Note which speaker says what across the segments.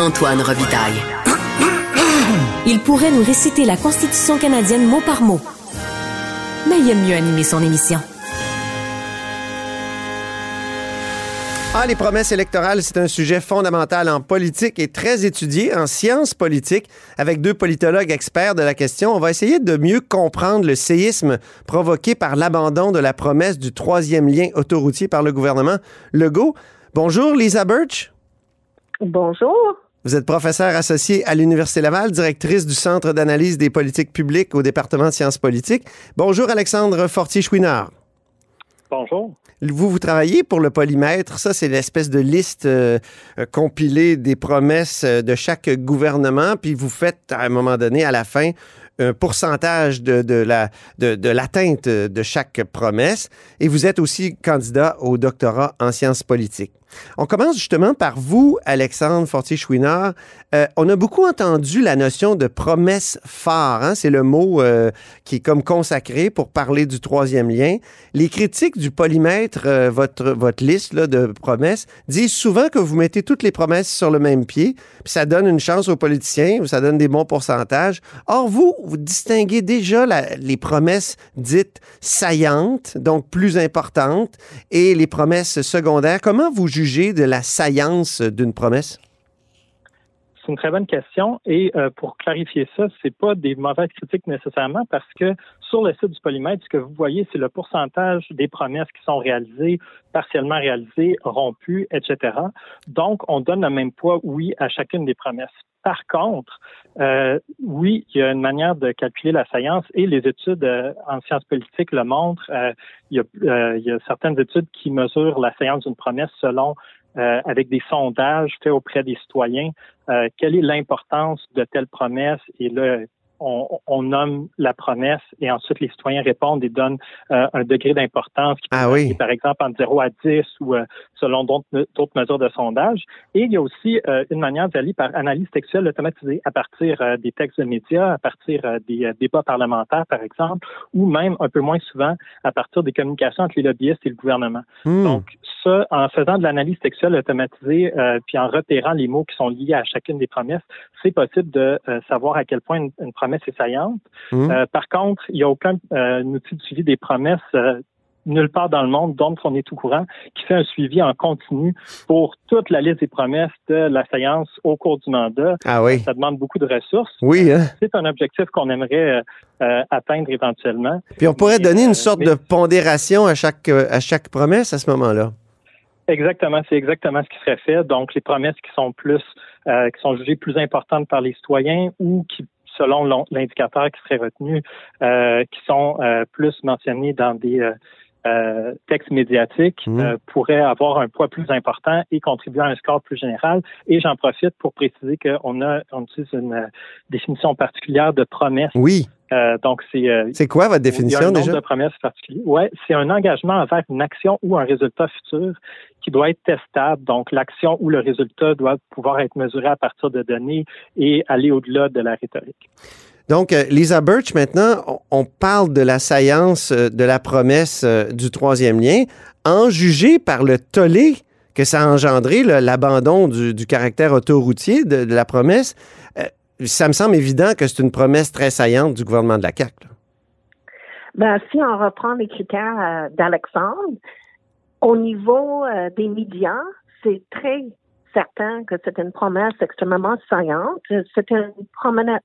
Speaker 1: Antoine Robitaille.
Speaker 2: Il pourrait nous réciter la Constitution canadienne mot par mot. Mais il aime mieux animer son émission.
Speaker 3: Ah, les promesses électorales, c'est un sujet fondamental en politique et très étudié en sciences politiques avec deux politologues experts de la question. On va essayer de mieux comprendre le séisme provoqué par l'abandon de la promesse du troisième lien autoroutier par le gouvernement Legault. Bonjour, Lisa Birch.
Speaker 4: Bonjour.
Speaker 3: Vous êtes professeur associé à l'Université Laval, directrice du Centre d'analyse des politiques publiques au département de sciences politiques. Bonjour, Alexandre Fortier-Chouinard.
Speaker 5: Bonjour.
Speaker 3: Vous, vous travaillez pour le polymètre. Ça, c'est l'espèce de liste euh, compilée des promesses euh, de chaque gouvernement. Puis vous faites, à un moment donné, à la fin, un pourcentage de, de la, de, de l'atteinte de chaque promesse. Et vous êtes aussi candidat au doctorat en sciences politiques. On commence justement par vous, Alexandre Fortier-Chouinard. Euh, on a beaucoup entendu la notion de promesse phare. Hein? C'est le mot euh, qui est comme consacré pour parler du troisième lien. Les critiques du polymètre, euh, votre, votre liste là, de promesses, disent souvent que vous mettez toutes les promesses sur le même pied, puis ça donne une chance aux politiciens, ça donne des bons pourcentages. Or, vous, vous distinguez déjà les promesses dites saillantes, donc plus importantes, et les promesses secondaires. Comment vous de la saillance d'une promesse?
Speaker 5: C'est une très bonne question. Et euh, pour clarifier ça, c'est pas des mauvaises critiques nécessairement parce que sur le site du polymètre, ce que vous voyez, c'est le pourcentage des promesses qui sont réalisées, partiellement réalisées, rompues, etc. Donc, on donne le même poids, oui, à chacune des promesses. Par contre, euh, oui, il y a une manière de calculer la saillance et les études euh, en sciences politiques le montrent. Euh, il, y a, il, y a, certaines études qui mesurent la saillance d'une promesse selon euh, avec des sondages faits auprès des citoyens, euh, quelle est l'importance de telle promesse et là, on, nomme la promesse et ensuite les citoyens répondent et donnent euh, un degré d'importance qui peut
Speaker 3: ah oui.
Speaker 5: par exemple entre 0 à 10 ou euh, selon d'autres mesures de sondage. Et il y a aussi euh, une manière d'aller par analyse textuelle automatisée à partir des textes de médias, à partir des débats parlementaires par exemple, ou même un peu moins souvent à partir des communications entre les lobbyistes et le gouvernement.
Speaker 3: Hmm.
Speaker 5: Donc ça, en faisant de l'analyse textuelle automatisée, puis en repérant les mots qui sont liés à chacune des promesses, c'est possible de savoir à quel point une, une promesse promesse est saillante.
Speaker 3: Mmh.
Speaker 5: Euh, par contre, il n'y a aucun euh, outil de suivi des promesses euh, nulle part dans le monde, dont on est tout courant, qui fait un suivi en continu pour toute la liste des promesses de la séance au cours du mandat.
Speaker 3: Ah oui.
Speaker 5: Ça demande beaucoup de ressources.
Speaker 3: Oui. Hein?
Speaker 5: C'est un objectif qu'on aimerait euh, atteindre éventuellement.
Speaker 3: Puis on pourrait
Speaker 5: Mais,
Speaker 3: donner une sorte
Speaker 5: mais-
Speaker 3: de pondération à chaque, à chaque promesse à ce moment-là.
Speaker 5: Exactement, c'est exactement ce qui serait fait. Donc, les promesses qui sont plus, euh, qui sont jugées plus importantes par les citoyens ou qui, selon l'on- l'indicateur qui serait retenu, euh, qui sont euh, plus mentionnées dans des euh, textes médiatiques, euh, pourraient avoir un poids plus important et contribuer à un score plus général. Et j'en profite pour préciser qu'on a, on utilise une définition particulière de promesse.
Speaker 3: Oui.
Speaker 5: Euh, donc, c'est euh,
Speaker 3: C'est quoi votre
Speaker 5: il y a
Speaker 3: définition
Speaker 5: un
Speaker 3: déjà?
Speaker 5: de promesses particulier. Ouais, c'est un engagement envers une action ou un résultat futur qui doit être testable. Donc, l'action ou le résultat doit pouvoir être mesuré à partir de données et aller au-delà de la rhétorique.
Speaker 3: Donc, euh, Lisa Birch, maintenant, on, parle de la saillance de la promesse du troisième lien, en jugé par le tollé que ça a engendré, l'abandon du, du caractère autoroutier de, de la promesse. Ça me semble évident que c'est une promesse très saillante du gouvernement de la CAQ. là.
Speaker 4: Ben, si on reprend les critères euh, d'Alexandre, au niveau euh, des médias, c'est très certain que c'est une promesse extrêmement saillante. C'est une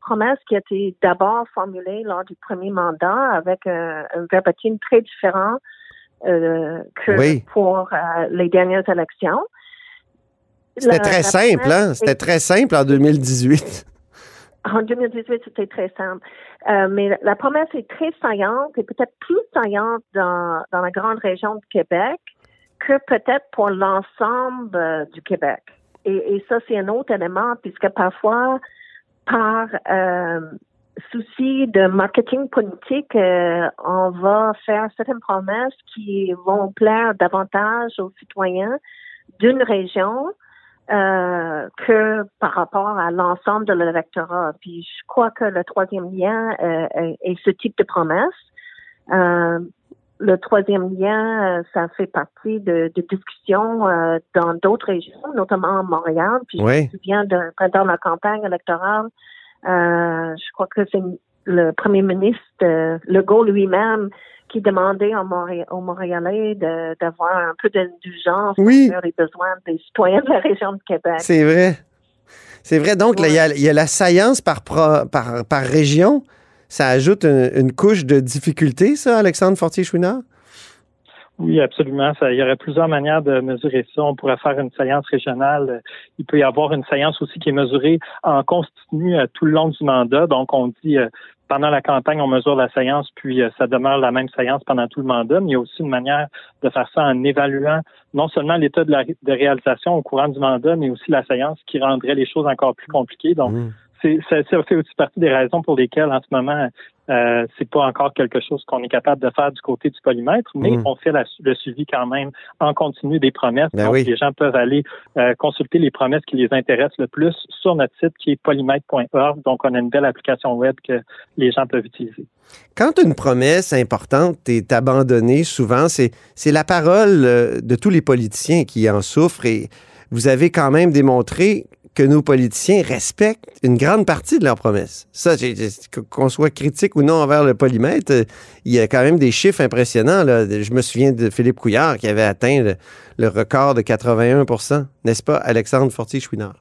Speaker 4: promesse qui a été d'abord formulée lors du premier mandat avec un, un verbatim très différent euh, que
Speaker 3: Oui.
Speaker 4: pour les dernières élections.
Speaker 3: C'était très simple, hein? C'était très simple en 2018.
Speaker 4: En 2018, c'était très simple. Euh, mais la- promesse est très saillante et peut-être plus saillante dans, la grande région de Québec que peut-être pour l'ensemble euh, du Québec. Et, ça, c'est un autre élément, puisque parfois, par euh, souci de marketing politique, on va faire certaines promesses qui vont plaire davantage aux citoyens d'une région euh, que par rapport à l'ensemble de l'électorat. Puis je crois que le troisième lien euh, est, ce type de promesse. Euh, le troisième lien, ça fait partie de, de discussions dans d'autres régions, notamment à Montréal. Puis je me souviens d'un pendant la campagne électorale, je crois que c'est le premier ministre Legault lui-même qui demandait aux, Montréalais d'avoir un peu d'indulgence
Speaker 3: oui.
Speaker 4: sur les besoins des citoyens de la région de Québec.
Speaker 3: C'est vrai. C'est vrai. Donc, il, y a, la science par, par, par région. Ça ajoute une, couche de difficulté, ça, Alexandre Fortier-Chouinard?
Speaker 5: Oui, absolument. il y aurait plusieurs manières de mesurer ça. On pourrait faire une science régionale. Il peut y avoir une science aussi qui est mesurée en continu euh, tout le long du mandat. Donc, on dit euh, pendant la campagne, on mesure la séance, puis euh, ça demeure la même séance pendant tout le mandat. Mais il y a aussi une manière de faire ça en évaluant non seulement l'état de, réalisation au courant du mandat, mais aussi la séance qui rendrait les choses encore plus compliquées. Donc, mmh ça, fait aussi partie des raisons pour lesquelles en ce moment euh, c'est pas encore quelque chose qu'on est capable de faire du côté du polymètre, mais mm. on fait le suivi quand même en continu des promesses.
Speaker 3: Ben
Speaker 5: Donc, les gens peuvent aller euh, consulter les promesses qui les intéressent le plus sur notre site qui est polymètre.org. Donc, on a une belle application web que les gens peuvent utiliser.
Speaker 3: Quand une promesse importante est abandonnée, souvent, c'est la parole euh, de tous les politiciens qui en souffrent et vous avez quand même démontré que nos politiciens respectent une grande partie de leurs promesses. Ça, qu'on soit critique ou non envers le polymètre, il y a quand même des chiffres impressionnants. Je me souviens de Philippe Couillard qui avait atteint le, record de 81% n'est-ce pas, Alexandre Fortier-Chouinard?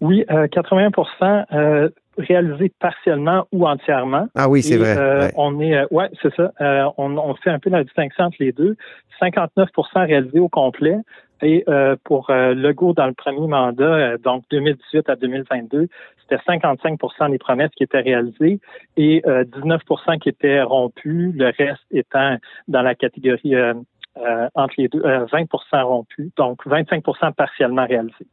Speaker 5: Oui, 81% euh, euh, réalisé partiellement ou entièrement.
Speaker 3: Ah oui, c'est vrai.
Speaker 5: Euh, on est, ouais, c'est ça. On, on, fait un peu la distinction entre les deux. 59% réalisé au complet, et euh, pour euh, Legault, dans le premier mandat, euh, donc 2018 à 2022, c'était 55% des promesses qui étaient réalisées et 19% qui étaient rompues, le reste étant dans la catégorie entre les deux, 20% rompus, donc 25% partiellement réalisés.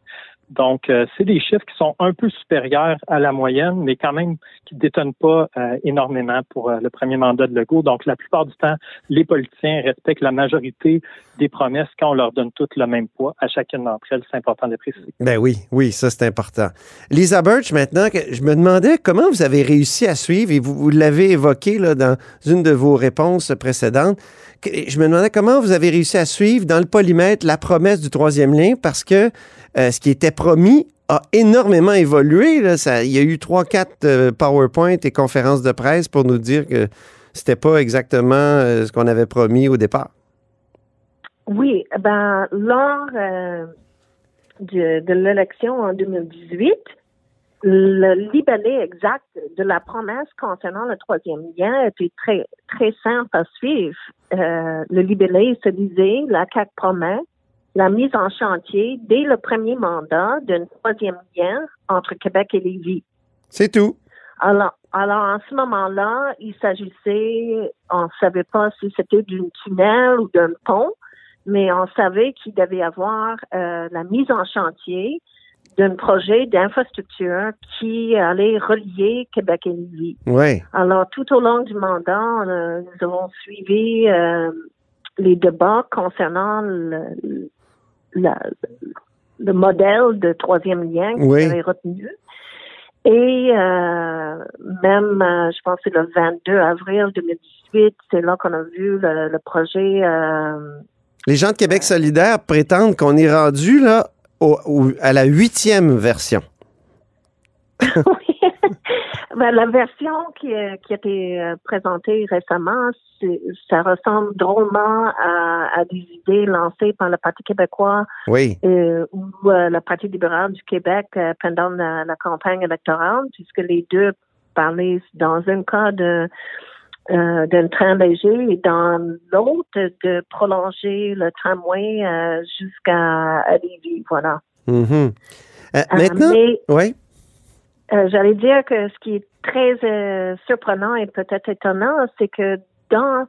Speaker 5: Donc, euh, c'est des chiffres qui sont un peu supérieurs à la moyenne, mais quand même qui ne détonnent pas euh, énormément pour euh, le premier mandat de Legault. Donc, la plupart du temps, les politiciens respectent la majorité des promesses quand on leur donne toutes le même poids à chacune d'entre elles. C'est important de préciser.
Speaker 3: Ben oui, oui, ça c'est important. Lisa Birch, maintenant, je me demandais comment vous avez réussi à suivre, et vous, l'avez évoqué là, dans une de vos réponses précédentes, je me demandais comment vous avez réussi à suivre dans le polymètre la promesse du troisième lien parce que ce qui était promis a énormément évolué. il y a eu trois, quatre euh, PowerPoint et conférences de presse pour nous dire que c'était pas exactement euh, ce qu'on avait promis au départ.
Speaker 4: Oui, ben lors de, de l'élection en 2018, le libellé exact de la promesse concernant le troisième lien était très, très simple à suivre. Euh, le libellé se disait, la CAC promet la mise en chantier dès le premier mandat d'un troisième lien entre Québec et Lévis.
Speaker 3: C'est tout.
Speaker 4: Alors, alors, en ce moment-là, il s'agissait, on ne savait pas si c'était d'un tunnel ou d'un pont, mais on savait qu'il devait y avoir euh, la mise en chantier d'un projet d'infrastructure qui allait relier Québec et Lévis.
Speaker 3: Oui.
Speaker 4: Alors, tout au long du mandat, nous avons suivi euh, les débats concernant le, le modèle de troisième lien
Speaker 3: oui.
Speaker 4: qui avait retenu. Et euh, même, euh, je pense que c'est le 22 avril 2018, c'est là qu'on a vu le, projet.
Speaker 3: les gens de Québec solidaire prétendent qu'on est rendu là à la huitième version.
Speaker 4: oui. Ben, la version qui, a été euh, présentée récemment, ça ressemble drôlement à, des idées lancées par le Parti québécois
Speaker 3: oui.
Speaker 4: euh, ou euh, le Parti libéral du Québec euh, pendant la, campagne électorale, puisque les deux parlaient dans un cas de d'un train léger et dans l'autre de prolonger le tramway jusqu'à Lévis. Voilà.
Speaker 3: Mm-hmm. maintenant, oui.
Speaker 4: Euh, j'allais dire que ce qui est très euh, surprenant et peut-être étonnant, c'est que dans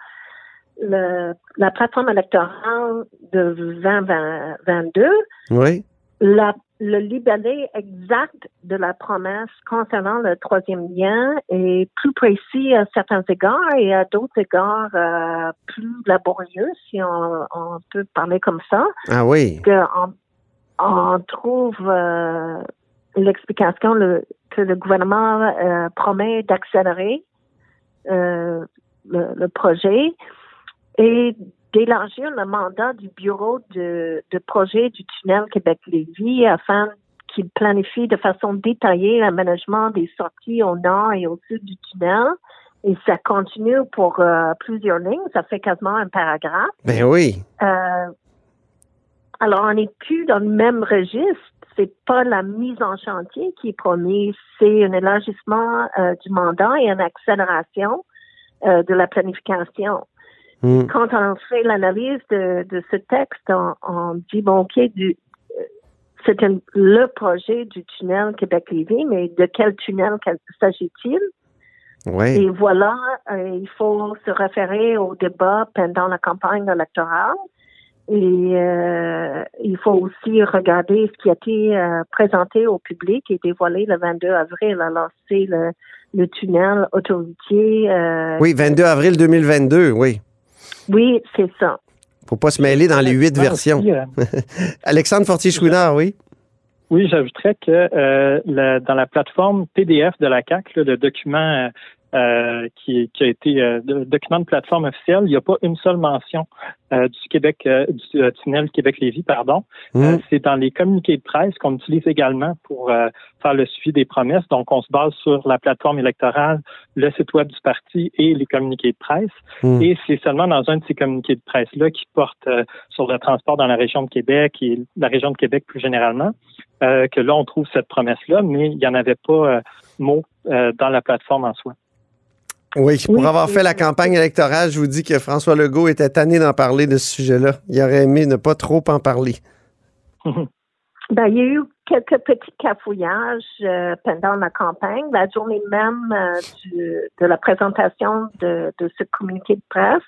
Speaker 4: le, la plateforme électorale de 2022,
Speaker 3: oui.
Speaker 4: la, le libellé exact de la promesse concernant le troisième lien est plus précis à certains égards et à d'autres égards euh, plus laborieux, si on, on, peut parler comme ça.
Speaker 3: Ah oui.
Speaker 4: Que on, on trouve l'explication que le gouvernement euh, promet d'accélérer euh, le, projet et d'élargir le mandat du bureau de, de projet du tunnel Québec-Lévis afin qu'il planifie de façon détaillée l'aménagement des sorties au nord et au sud du tunnel. Et ça continue pour euh, plusieurs lignes. Ça fait quasiment un paragraphe.
Speaker 3: Ben oui.
Speaker 4: Alors, on n'est plus dans le même registre. C'est pas la mise en chantier qui est promise, c'est un élargissement euh, du mandat et une accélération euh, de la planification.
Speaker 3: Hmm.
Speaker 4: Quand on fait l'analyse de, de ce texte, on, on dit bon, ok, du, euh, c'est le projet du tunnel Québec-Lévis, mais de quel tunnel s'agit-il? Et voilà, euh, il faut se référer au débat pendant la campagne électorale. Et euh, il faut aussi regarder ce qui a été euh, présenté au public et dévoilé le 22 avril. Alors, c'est le, le tunnel autoroutier. euh,
Speaker 3: Oui, 22 avril 2022, oui.
Speaker 4: oui, c'est ça.
Speaker 3: Faut pas se mêler dans les huit versions. Alexandre Fortier-Chouinard, oui.
Speaker 5: Oui, j'ajouterais que euh, dans la plateforme PDF de la CAC, le document euh, qui, qui a été euh, document de plateforme officielle, il n'y a pas une seule mention euh, du Québec euh, du euh, tunnel Québec-Lévis, pardon.
Speaker 3: Hmm.
Speaker 5: Euh, c'est dans les communiqués de presse qu'on utilise également pour euh, faire le suivi des promesses. Donc, on se base sur la plateforme électorale, le site web du parti et les communiqués de presse.
Speaker 3: Hmm.
Speaker 5: Et c'est seulement dans un de ces communiqués de presse-là qui porte euh, sur le transport dans la région de Québec et la région de Québec plus généralement, euh, que là, on trouve cette promesse-là, mais il n'y en avait pas euh, mot euh, dans la plateforme en soi.
Speaker 3: Oui, pour
Speaker 4: Oui,
Speaker 3: avoir fait la campagne électorale, je vous dis que François Legault était tanné d'en parler de ce sujet-là. Il aurait aimé ne pas trop en parler.
Speaker 4: Ben, il y a eu quelques petits cafouillages euh, pendant la campagne. La journée même euh, du- de la présentation de, de ce communiqué de presse,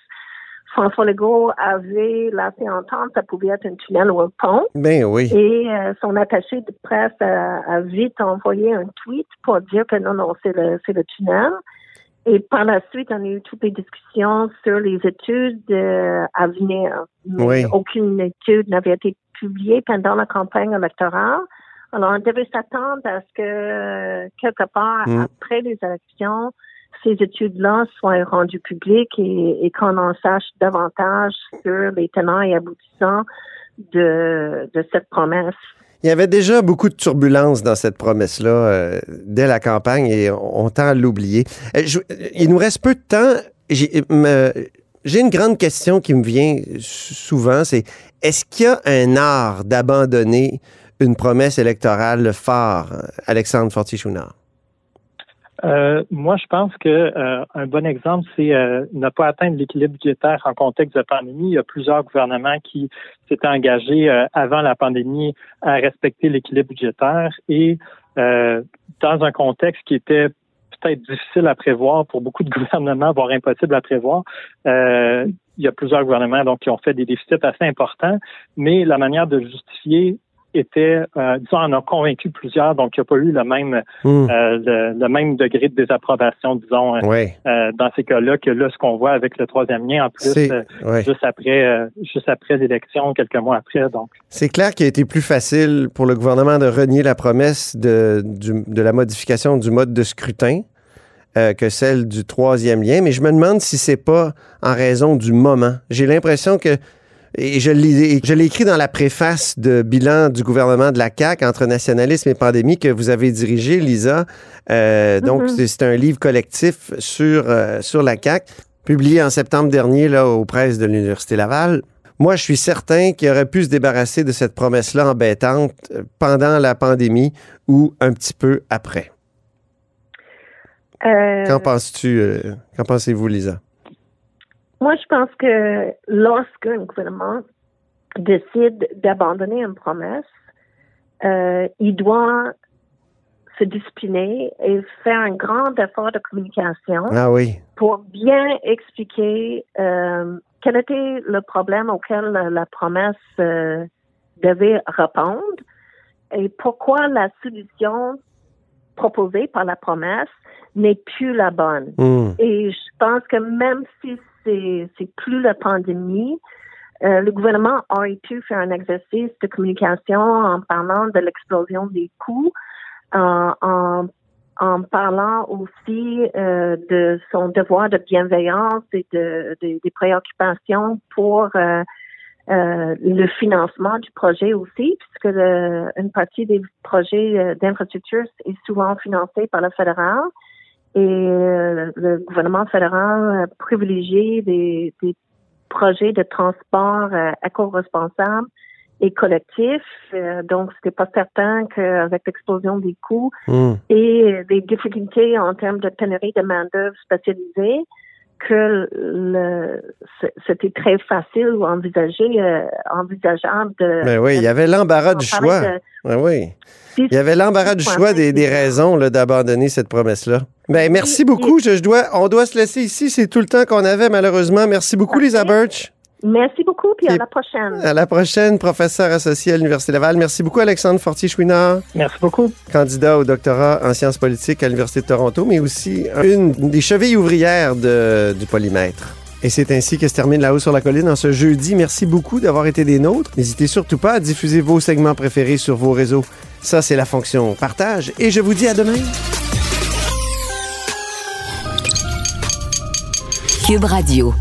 Speaker 4: François Legault avait laissé entendre que ça pouvait être un tunnel ou un pont.
Speaker 3: Ben oui.
Speaker 4: Et euh, son attaché de presse a, a vite envoyé un tweet pour dire que non, non, c'est le, c'est le tunnel. Et par la suite, on a eu toutes les discussions sur les études euh, à venir.
Speaker 3: Oui.
Speaker 4: aucune étude n'avait été publiée pendant la campagne électorale. Alors, on devait s'attendre à ce que, quelque part,
Speaker 3: Mm.
Speaker 4: après les élections, ces études-là soient rendues publiques et, et qu'on en sache davantage sur les tenants et aboutissants de, de cette promesse.
Speaker 3: Il y avait déjà beaucoup de turbulences dans cette promesse-là euh, dès la campagne et on, tend à l'oublier. Euh, je- il nous reste peu de temps. J'ai j'ai une grande question qui me vient sou- souvent, c'est est-ce qu'il y a un art d'abandonner une promesse électorale phare, Alexandre Fortier-Chouinard?
Speaker 5: Euh, moi, je pense que euh, un bon exemple, c'est euh, ne pas atteindre l'équilibre budgétaire en contexte de pandémie. Il y a plusieurs gouvernements qui s'étaient engagés euh, avant la pandémie à respecter l'équilibre budgétaire et euh, dans un contexte qui était peut-être difficile à prévoir pour beaucoup de gouvernements, voire impossible à prévoir. Euh, il y a plusieurs gouvernements donc qui ont fait des déficits assez importants, mais la manière de justifier était, euh, disons, en a convaincu plusieurs, donc il n'y a pas eu le même
Speaker 3: Hmm.
Speaker 5: euh, le, le même degré de désapprobation, disons, euh, dans ces cas-là, que là, ce qu'on voit avec le troisième lien, en plus,
Speaker 3: ouais.
Speaker 5: juste après, juste après l'élection, quelques mois après. Donc,
Speaker 3: C'est clair qu'il a été plus facile pour le gouvernement de renier la promesse de, du- de la modification du mode de scrutin que celle du troisième lien, mais je me demande si c'est pas en raison du moment. J'ai l'impression que, et je l'ai écrit dans la préface de bilan du gouvernement de la CAQ entre nationalisme et pandémie que vous avez dirigé, Lisa. Euh, Donc,
Speaker 4: Mhm.
Speaker 3: c'est c'est un livre collectif sur, euh, sur la CAQ, publié en septembre dernier là, aux presses de l'Université Laval. Moi, je suis certain qu'il aurait pu se débarrasser de cette promesse-là embêtante euh, pendant la pandémie ou un petit peu après.
Speaker 4: Euh,
Speaker 3: Qu'en penses-tu? Qu'en pensez-vous, Lisa?
Speaker 4: Moi, je pense que lorsqu'un gouvernement décide d'abandonner une promesse, euh, il doit se discipliner et faire un grand effort de communication
Speaker 3: Ah oui.
Speaker 4: pour bien expliquer euh, quel était le problème auquel la, la promesse euh, devait répondre et pourquoi la solution proposée par la promesse n'est plus la bonne.
Speaker 3: Hmm.
Speaker 4: Et je pense que même si c'est plus la pandémie, euh, le gouvernement aurait pu faire un exercice de communication en parlant de l'explosion des coûts, en, en, parlant aussi euh, de son devoir de bienveillance et de, des préoccupations pour euh, euh, le financement du projet aussi, puisque une partie des projets d'infrastructure est souvent financée par le fédéral et le gouvernement fédéral privilégie des, des projets de transport éco-responsables et collectif. Euh, donc, c'était pas certain qu'avec l'explosion des coûts hmm. et des difficultés en termes de pénurie de main-d'œuvre spécialisée, que c'était très facile ou envisagé, euh, envisageable de.
Speaker 3: Mais ben oui, il y avait l'embarras du choix. Ben oui. Il y avait l'embarras du choix des, des raisons d'abandonner cette promesse-là. Ben, merci beaucoup. Je, dois, on doit se laisser ici. C'est tout le temps qu'on avait, malheureusement. Merci beaucoup, Lisa Birch.
Speaker 4: Merci beaucoup, puis à la prochaine. À
Speaker 3: la prochaine, professeur associé à l'Université Laval. Merci beaucoup, Alexandre Fortier-Chouinard.
Speaker 5: Merci beaucoup.
Speaker 3: Candidat au doctorat en sciences politiques à l'Université de Toronto, mais aussi une des chevilles ouvrières du polymètre. Et c'est ainsi que se termine La Haut sur la Colline en ce jeudi. Merci beaucoup d'avoir été des nôtres. N'hésitez surtout pas à diffuser vos segments préférés sur vos réseaux. Ça, c'est la fonction partage. Et je vous dis à demain.
Speaker 2: Cube Radio.